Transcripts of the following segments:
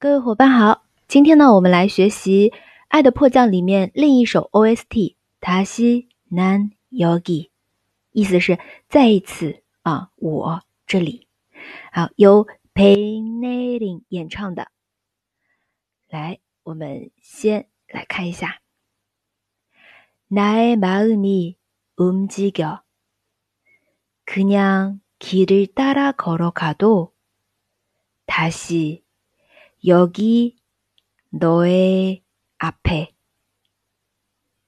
各位伙伴好，今天呢，我们来学习《爱的迫降》里面另一首 OST《塔西南 Yogi》，意思是再一次啊，我这里好由 Payne 演唱的。来，我们先来看一下，나의마음이움직여그냥길을따라걸어가도다시 여기너의앞에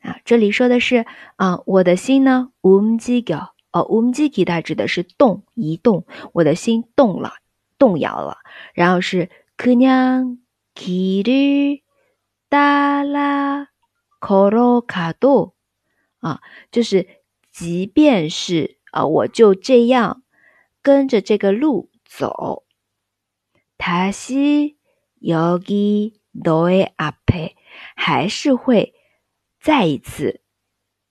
啊，这里说的是啊，我的心呢，움직여哦，움직이다指的是动、移动，我的心动了，动摇了。然后是그냥길을따라걸어가도啊，就是即便是啊，我就这样跟着这个路走，다시 여기너의앞에还是会再一次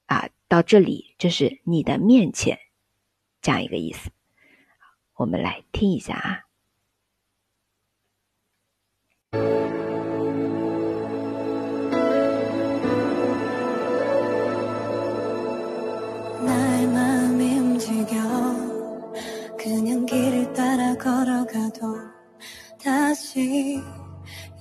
啊到这里，就是你的面前这样一个意思。我们来听一下啊。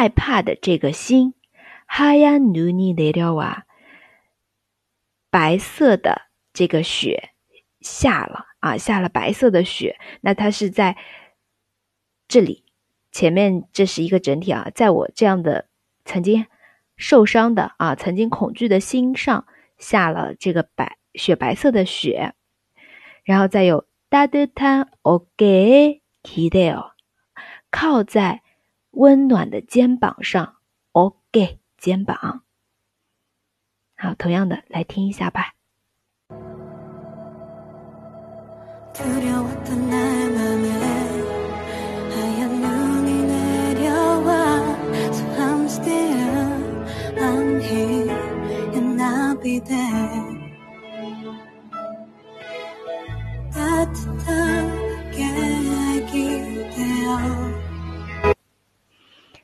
害怕的这个心，하얀눈이내려 와， 白色的这个雪下了啊，下了白色的雪。那它是在这里，前面这是一个整体啊，在我这样的曾经受伤的啊，曾经恐惧的心上下了这个白雪白色的雪，然后再有따뜻한어깨에기대 요， 靠在。 温暖的肩膀上，OK，肩膀。好，同样的，来听一下吧。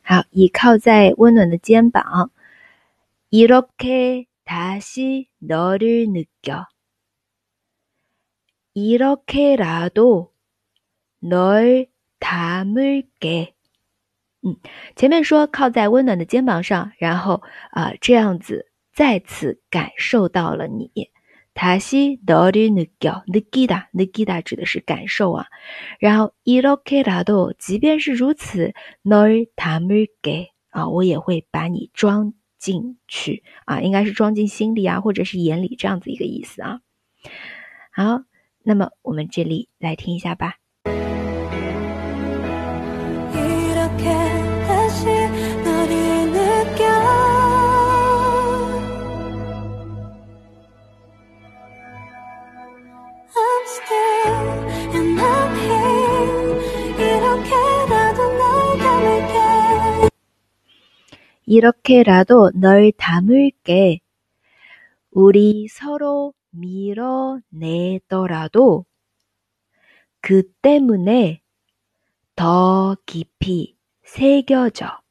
好，倚靠在温暖的肩膀。이렇게다시너를느껴이렇게라도널담을 게。 嗯，前面说靠在温暖的肩膀上，然后啊，这样子再次感受到了你。 다시너를느껴느끼다느끼다指的是感受啊，然后이렇게라 도， 即便是如此，너를담을게啊，我也会把你装进去啊，应该是装进心里啊，或者是眼里这样子一个意思啊。好，那么我们这里来听一下吧。 이렇게라도널담을게우리서로밀어내더라도그때문에더깊이새겨져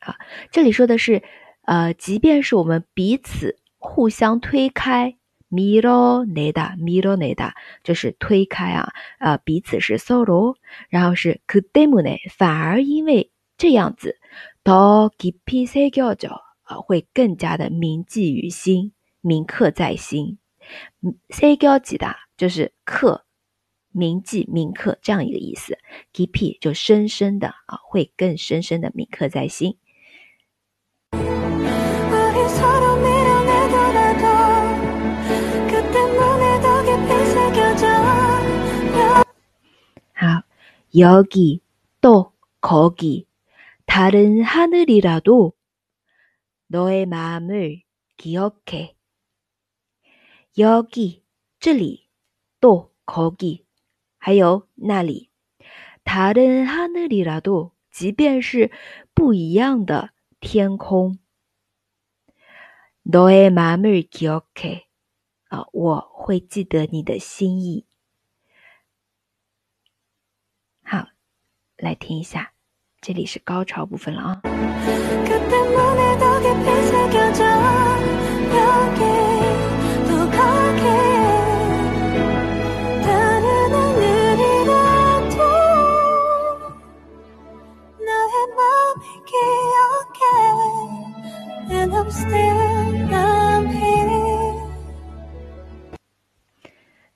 啊，这里说的是，呃，即便是我们彼此互相推开，밀어내다밀어내다就是推开啊，呃，彼此是서로然后是그때문 에， 反而因为这样子。 더 깊이 새겨져啊，会更加的铭记于心，铭刻在心。새겨지다就是刻、铭记、铭刻这样一个意思。깊이就深深的啊，会更深深的铭刻在心。好，여기또거기 다른하늘이라도너의마음을기억해여기这里，또거기还有那里，다른하늘이라 도， 即便是不一样的天空。너의마음을기억 해， 啊，我会记得你的心意。好，来听一下， 这里是高潮部分了啊。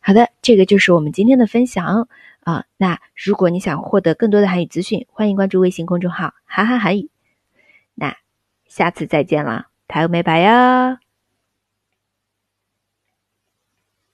好的，这个就是我们今天的分享啊。那如果你想获得更多的韩语资讯，欢迎关注微信公众号“韩韩韩语”。那下次再见了，台欧美白哟。